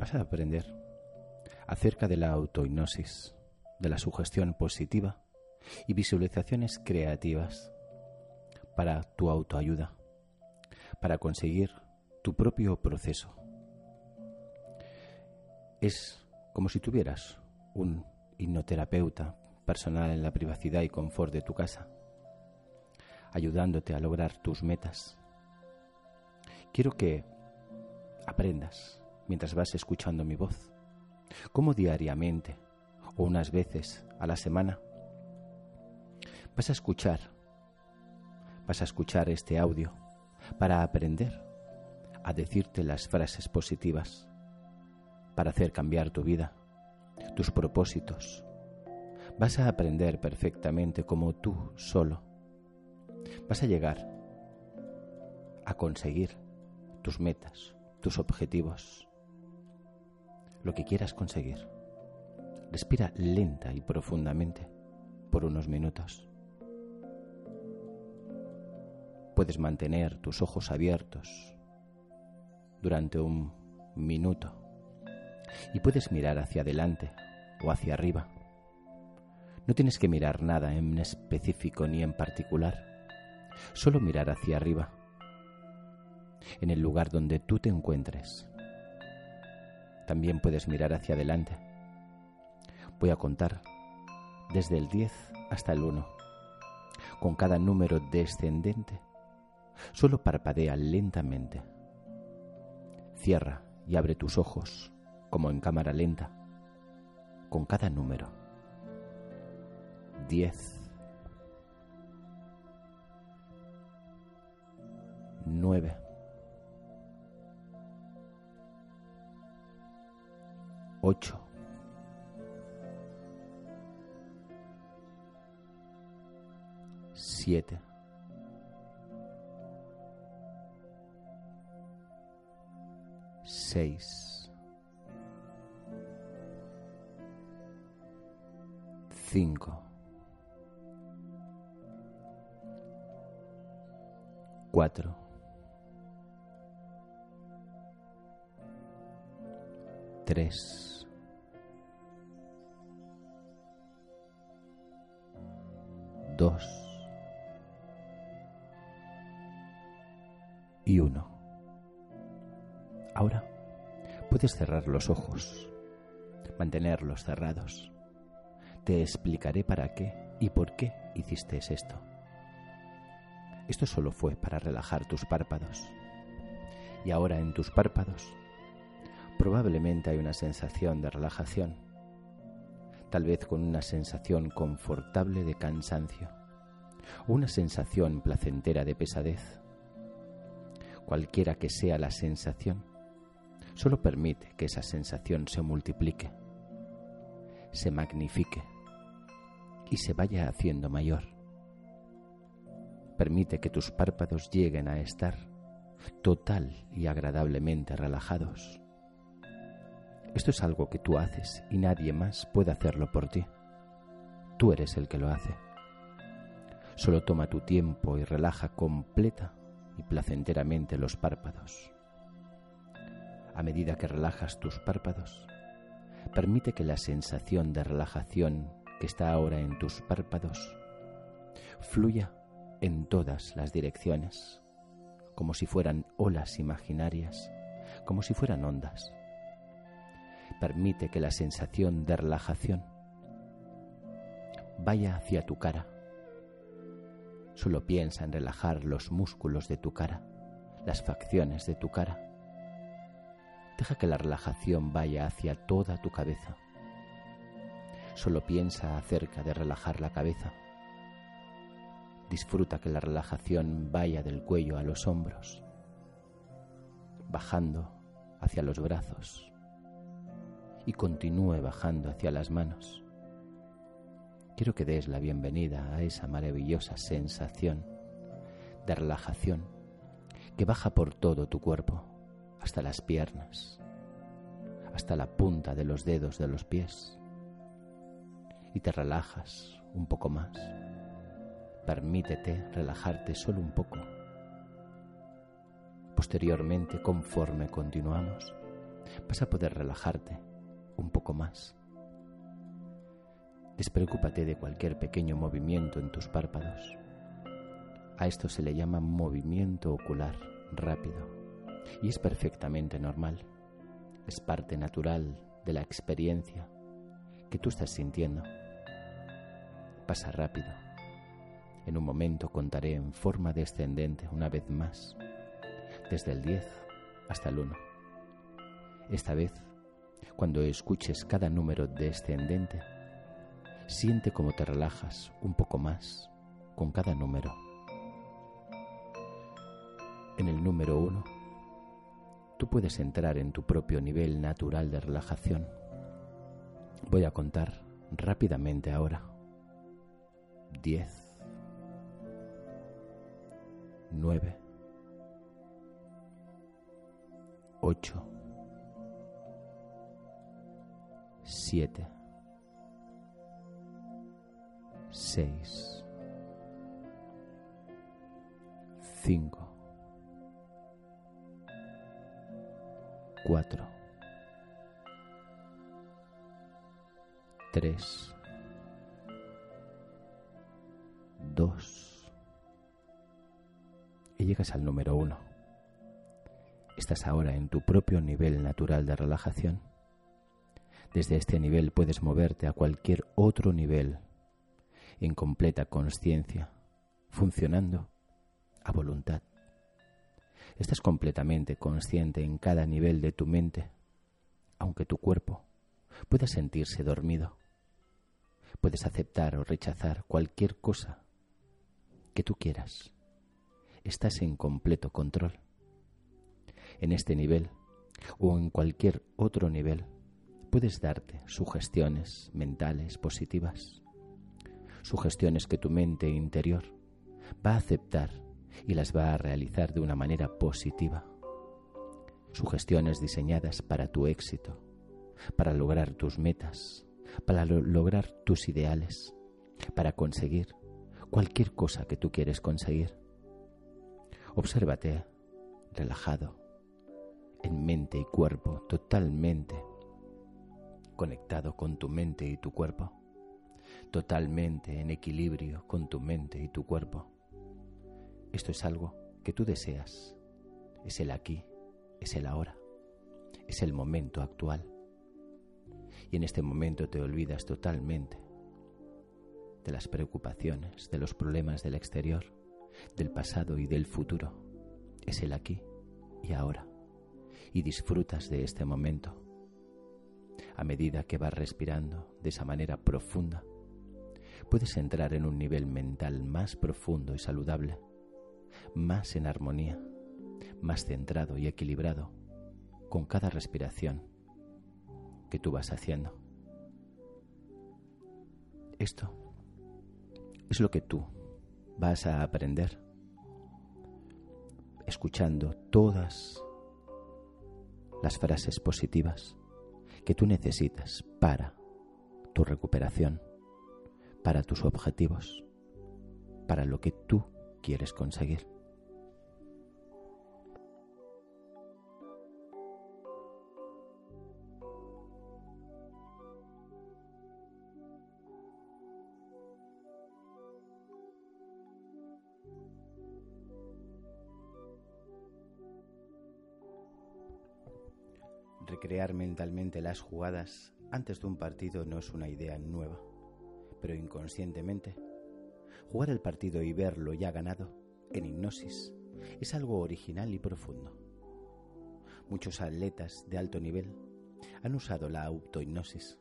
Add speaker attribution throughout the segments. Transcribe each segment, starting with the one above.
Speaker 1: vas a aprender acerca de la autohipnosis, de la sugestión positiva y visualizaciones creativas para tu autoayuda, para conseguir tu propio proceso. Es como si tuvieras un hipnoterapeuta personal en la privacidad y confort de tu casa, ayudándote a lograr tus metas. Quiero que aprendas mientras vas escuchando mi voz, cómo diariamente o unas veces a la semana vas a escuchar, vas a escuchar este audio para aprender a decirte las frases positivas, para hacer cambiar tu vida, tus propósitos. Vas a aprender perfectamente como tú solo. Vas a llegar a conseguir tus metas, tus objetivos, lo que quieras conseguir. Respira lenta y profundamente por unos minutos. Puedes mantener tus ojos abiertos durante un minuto y puedes mirar hacia adelante o hacia arriba. No tienes que mirar nada en específico ni en particular, solo mirar hacia arriba, en el lugar donde tú te encuentres. También puedes mirar hacia adelante. Voy a contar desde el 10 hasta el 1. Con cada número descendente, solo parpadea lentamente. Cierra y abre tus ojos como en cámara lenta, con cada número. 10. 9. 8. Siete. Seis. Cinco. Cuatro. Tres. Dos. Y uno. Ahora puedes cerrar los ojos, mantenerlos cerrados. Te explicaré para qué y por qué hiciste esto. Esto solo fue para relajar tus párpados. Y ahora en tus párpados probablemente hay una sensación de relajación, tal vez con una sensación confortable de cansancio, una sensación placentera de pesadez. Cualquiera que sea la sensación, solo permite que esa sensación se multiplique, se magnifique y se vaya haciendo mayor. Permite que tus párpados lleguen a estar total y agradablemente relajados. Esto es algo que tú haces y nadie más puede hacerlo por ti. Tú eres el que lo hace. Solo toma tu tiempo y relaja completa y placenteramente los párpados. A medida que relajas tus párpados, permite que la sensación de relajación que está ahora en tus párpados fluya en todas las direcciones, como si fueran olas imaginarias, como si fueran ondas. Permite que la sensación de relajación vaya hacia tu cara. Solo piensa en relajar los músculos de tu cara, las facciones de tu cara. Deja que la relajación vaya hacia toda tu cabeza Solo piensa acerca de relajar la cabeza. Disfruta que la relajación vaya del cuello a los hombros, bajando hacia los brazos y continúe bajando hacia las manos. Quiero que des la bienvenida a esa maravillosa sensación de relajación que baja por todo tu cuerpo, hasta las piernas, hasta la punta de los dedos de los pies y te relajas un poco más. Permítete relajarte solo un poco. Posteriormente, conforme continuamos, vas a poder relajarte un poco más. Despreocúpate de cualquier pequeño movimiento en tus párpados. A esto se le llama movimiento ocular rápido y es perfectamente normal. Es parte natural de la experiencia que tú estás sintiendo. Pasa rápido. En un momento contaré en forma descendente una vez más, desde el 10 hasta el 1. Esta vez, cuando escuches cada número descendente, siente cómo te relajas un poco más con cada número. En el número 1, tú puedes entrar en tu propio nivel natural de relajación. Voy a contar rápidamente ahora. 10, 9, 8, 7, 6, 5, 4, 3, 2 y llegas al número 1. Estás ahora en tu propio nivel natural de relajación. Desde este nivel puedes moverte a cualquier otro nivel en completa conciencia, funcionando a voluntad. Estás completamente consciente en cada nivel de tu mente, aunque tu cuerpo pueda sentirse dormido. Puedes aceptar o rechazar cualquier cosa que tú quieras. Estás en completo control. En este nivel o en cualquier otro nivel puedes darte sugestiones mentales positivas, sugestiones que tu mente interior va a aceptar y las va a realizar de una manera positiva, sugestiones diseñadas para tu éxito, para lograr tus metas, para lograr tus ideales, para conseguir cualquier cosa que tú quieres conseguir. Obsérvate relajado, en mente y cuerpo, totalmente conectado con tu mente y tu cuerpo, totalmente en equilibrio con tu mente y tu cuerpo. Esto es algo que tú deseas, es el aquí, es el ahora, es el momento actual. Y en este momento te olvidas totalmente de las preocupaciones, de los problemas del exterior, del pasado y del futuro. Es el aquí y ahora. Y disfrutas de este momento a medida que vas respirando de esa manera profunda, puedes entrar en un nivel mental más profundo y saludable, más en armonía, más centrado y equilibrado con cada respiración que tú vas haciendo. Esto es lo que tú vas a aprender escuchando todas las frases positivas que tú necesitas para tu recuperación, para tus objetivos, para lo que tú quieres conseguir. Recrear mentalmente las jugadas antes de un partido no es una idea nueva, pero inconscientemente, jugar el partido y verlo ya ganado, en hipnosis, es algo original y profundo. Muchos atletas de alto nivel han usado la autohipnosis.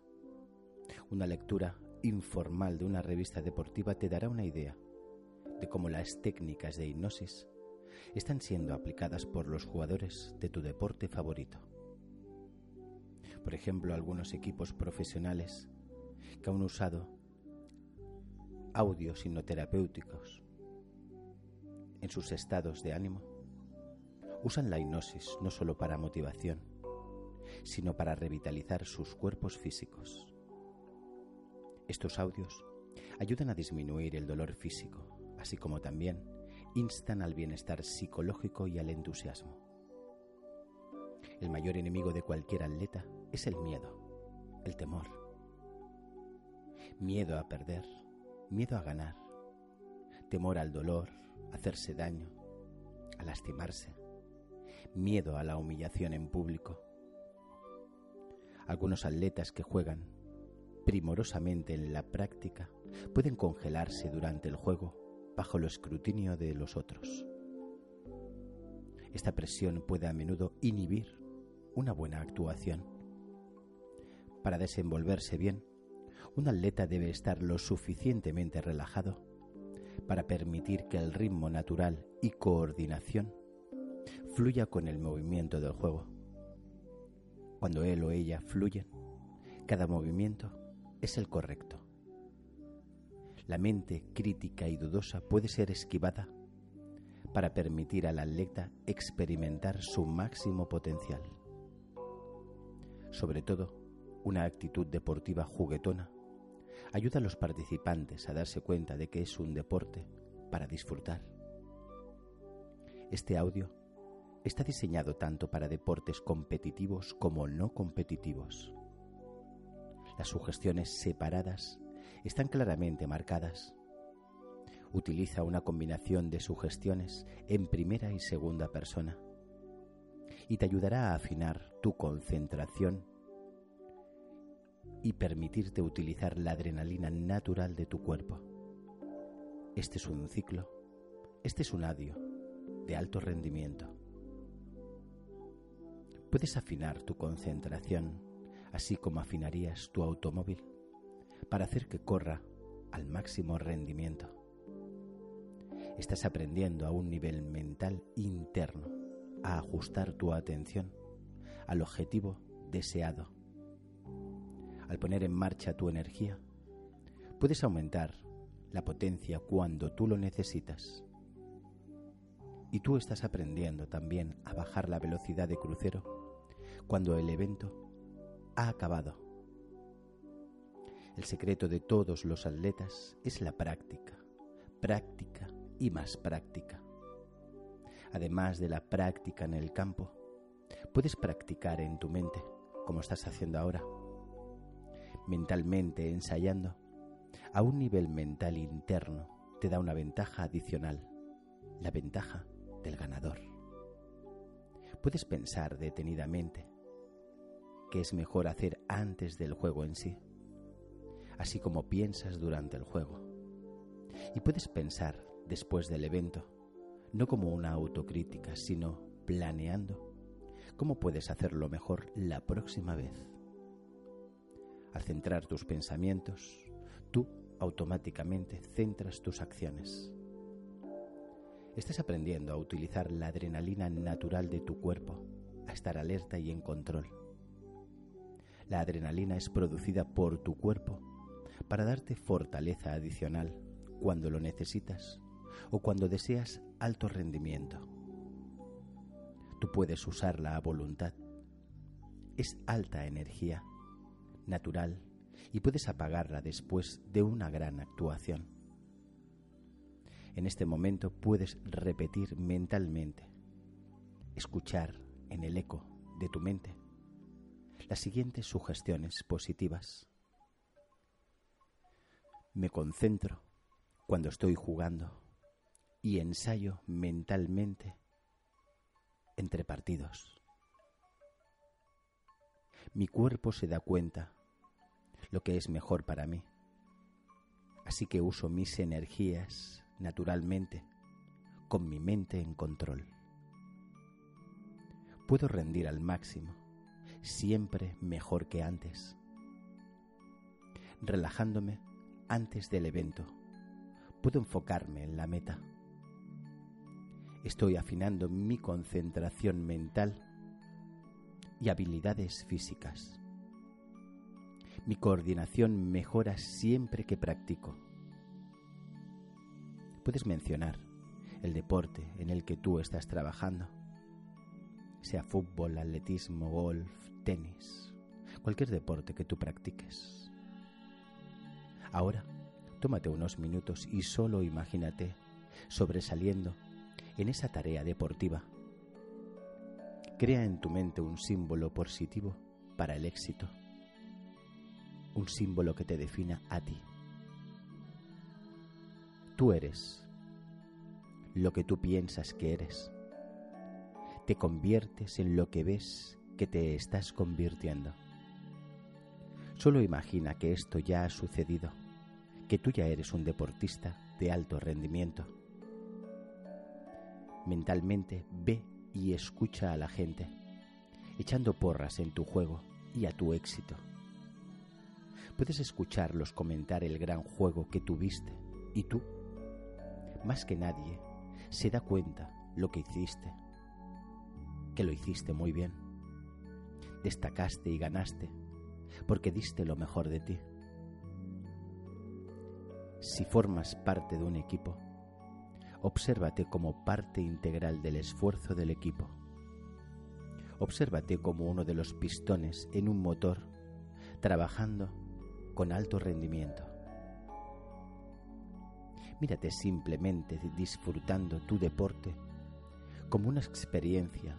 Speaker 1: Una lectura informal de una revista deportiva te dará una idea de cómo las técnicas de hipnosis están siendo aplicadas por los jugadores de tu deporte favorito por ejemplo, algunos equipos profesionales que han usado audios hipnoterapéuticos en sus estados de ánimo, usan la hipnosis no solo para motivación, sino para revitalizar sus cuerpos físicos. Estos audios ayudan a disminuir el dolor físico, así como también instan al bienestar psicológico y al entusiasmo. El mayor enemigo de cualquier atleta es el miedo, el temor. Miedo a perder, miedo a ganar, temor al dolor, a hacerse daño, a lastimarse, miedo a la humillación en público. Algunos atletas que juegan primorosamente en la práctica pueden congelarse durante el juego bajo el escrutinio de los otros. Esta presión puede a menudo inhibir una buena actuación. Para desenvolverse bien, un atleta debe estar lo suficientemente relajado para permitir que el ritmo natural y coordinación fluya con el movimiento del juego. Cuando él o ella fluyen, cada movimiento es el correcto. La mente crítica y dudosa puede ser esquivada para permitir al atleta experimentar su máximo potencial. Sobre todo, una actitud deportiva juguetona ayuda a los participantes a darse cuenta de que es un deporte para disfrutar. Este audio está diseñado tanto para deportes competitivos como no competitivos. Las sugestiones separadas están claramente marcadas. Utiliza una combinación de sugestiones en primera y segunda persona y te ayudará a afinar tu concentración y permitirte utilizar la adrenalina natural de tu cuerpo. Este es un ciclo, este es un adio de alto rendimiento. Puedes afinar tu concentración, así como afinarías tu automóvil, para hacer que corra al máximo rendimiento. Estás aprendiendo a un nivel mental interno a ajustar tu atención al objetivo deseado. Al poner en marcha tu energía, puedes aumentar la potencia cuando tú lo necesitas. Y tú estás aprendiendo también a bajar la velocidad de crucero cuando el evento ha acabado. El secreto de todos los atletas es la práctica, práctica y más práctica. Además de la práctica en el campo, puedes practicar en tu mente, como estás haciendo ahora, mentalmente ensayando, a un nivel mental interno te da una ventaja adicional, la ventaja del ganador. Puedes pensar detenidamente qué es mejor hacer antes del juego en sí, así como piensas durante el juego. Y puedes pensar después del evento, no como una autocrítica, sino planeando cómo puedes hacerlo mejor la próxima vez. Al centrar tus pensamientos, tú automáticamente centras tus acciones. Estás aprendiendo a utilizar la adrenalina natural de tu cuerpo, a estar alerta y en control. La adrenalina es producida por tu cuerpo para darte fortaleza adicional cuando lo necesitas o cuando deseas alto rendimiento. Tú puedes usarla a voluntad. Es alta energía, natural, y puedes apagarla después de una gran actuación. En este momento puedes repetir mentalmente, escuchar en el eco de tu mente las siguientes sugestiones positivas. Me concentro cuando estoy jugando y ensayo mentalmente entre partidos. Mi cuerpo se da cuenta lo que es mejor para mí, así que uso mis energías naturalmente, con mi mente en control. Puedo rendir al máximo, siempre mejor que antes, relajándome antes del evento. Puedo enfocarme en la meta. Estoy afinando mi concentración mental y habilidades físicas. Mi coordinación mejora siempre que practico puedes mencionar el deporte en el que tú estás trabajando, sea fútbol, atletismo, golf, tenis, cualquier deporte que tú practiques. Ahora, tómate unos minutos y solo imagínate sobresaliendo en esa tarea deportiva. Crea en tu mente un símbolo positivo para el éxito, un símbolo que te defina a ti. Tú eres lo que tú piensas que eres. Te conviertes en lo que ves que te estás convirtiendo. Solo imagina que esto ya ha sucedido, que tú ya eres un deportista de alto rendimiento. Mentalmente ve y escucha a la gente, echando porras en tu juego y a tu éxito. Puedes escucharlos comentar el gran juego que tuviste y tú, más que nadie, se da cuenta lo que hiciste, que lo hiciste muy bien. Destacaste y ganaste porque diste lo mejor de ti. Si formas parte de un equipo, obsérvate como parte integral del esfuerzo del equipo. Obsérvate como uno de los pistones en un motor trabajando con alto rendimiento. Mírate simplemente disfrutando tu deporte como una experiencia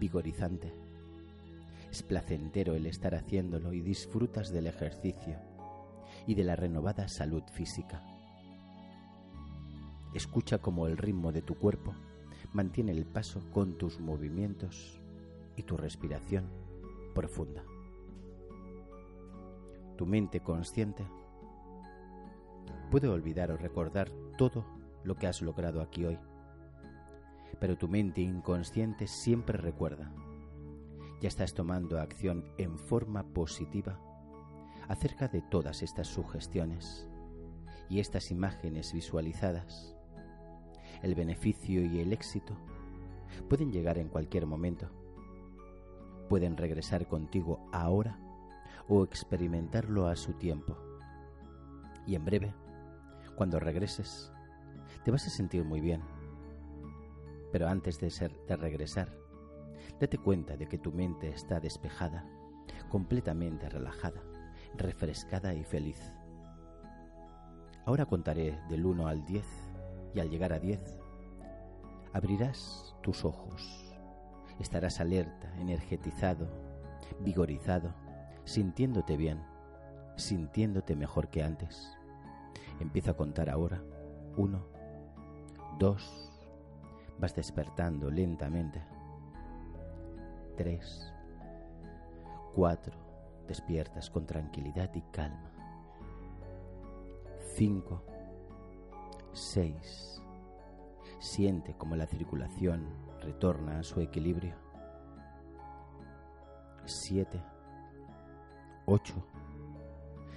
Speaker 1: vigorizante. Es placentero el estar haciéndolo y disfrutas del ejercicio y de la renovada salud física. Escucha cómo el ritmo de tu cuerpo mantiene el paso con tus movimientos y tu respiración profunda. Tu mente consciente puede olvidar o recordar todo lo que has logrado aquí hoy, pero tu mente inconsciente siempre recuerda. Ya estás tomando acción en forma positiva acerca de todas estas sugestiones y estas imágenes visualizadas. El beneficio y el éxito pueden llegar en cualquier momento. Pueden regresar contigo ahora o experimentarlo a su tiempo. Y en breve, cuando regreses, te vas a sentir muy bien. Pero antes de, ser, de regresar, date cuenta de que tu mente está despejada, completamente relajada refrescada y feliz. Ahora contaré del 1 al 10 y al llegar a 10 abrirás tus ojos, estarás alerta, energetizado, vigorizado, sintiéndote bien, sintiéndote mejor que antes. Empiezo a contar ahora. 1, 2, vas despertando lentamente. 3, 4, despiertas con tranquilidad y calma. 5. 6. Siente como la circulación retorna a su equilibrio. 7. 8.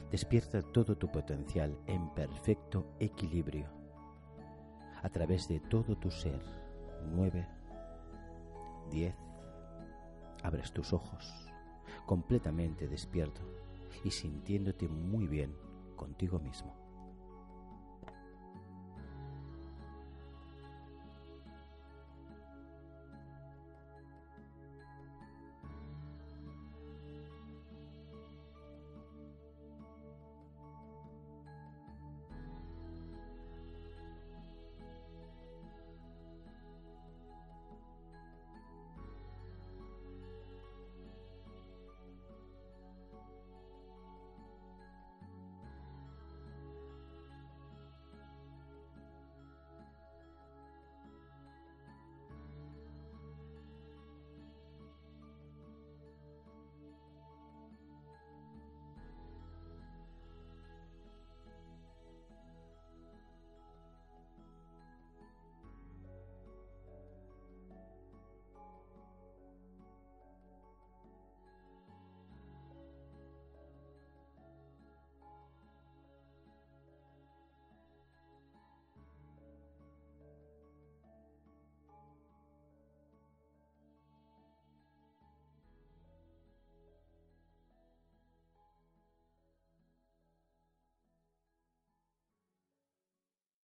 Speaker 1: Despierta todo tu potencial en perfecto equilibrio a través de todo tu ser. 9. 10. Abres tus ojos completamente despierto y sintiéndote muy bien contigo mismo.